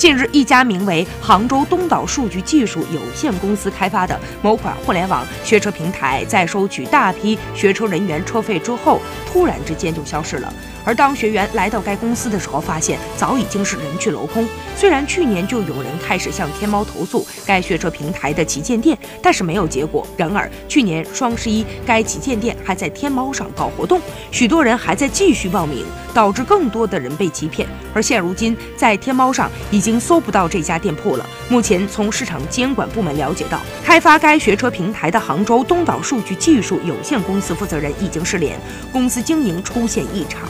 近日，一家名为杭州东岛数据技术有限公司开发的某款互联网学车平台，在收取大批学车人员车费之后，突然之间就消失了。而当学员来到该公司的时候，发现早已经是人去楼空。虽然去年就有人开始向天猫投诉该学车平台的旗舰店，但是没有结果。然而去年双十一，该旗舰店还在天猫上搞活动，许多人还在继续报名，导致更多的人被欺骗。而现如今，在天猫上已经搜不到这家店铺了。目前从市场监管部门了解到，开发该学车平台的杭州东岛数据技术有限公司负责人已经失联，公司经营出现异常。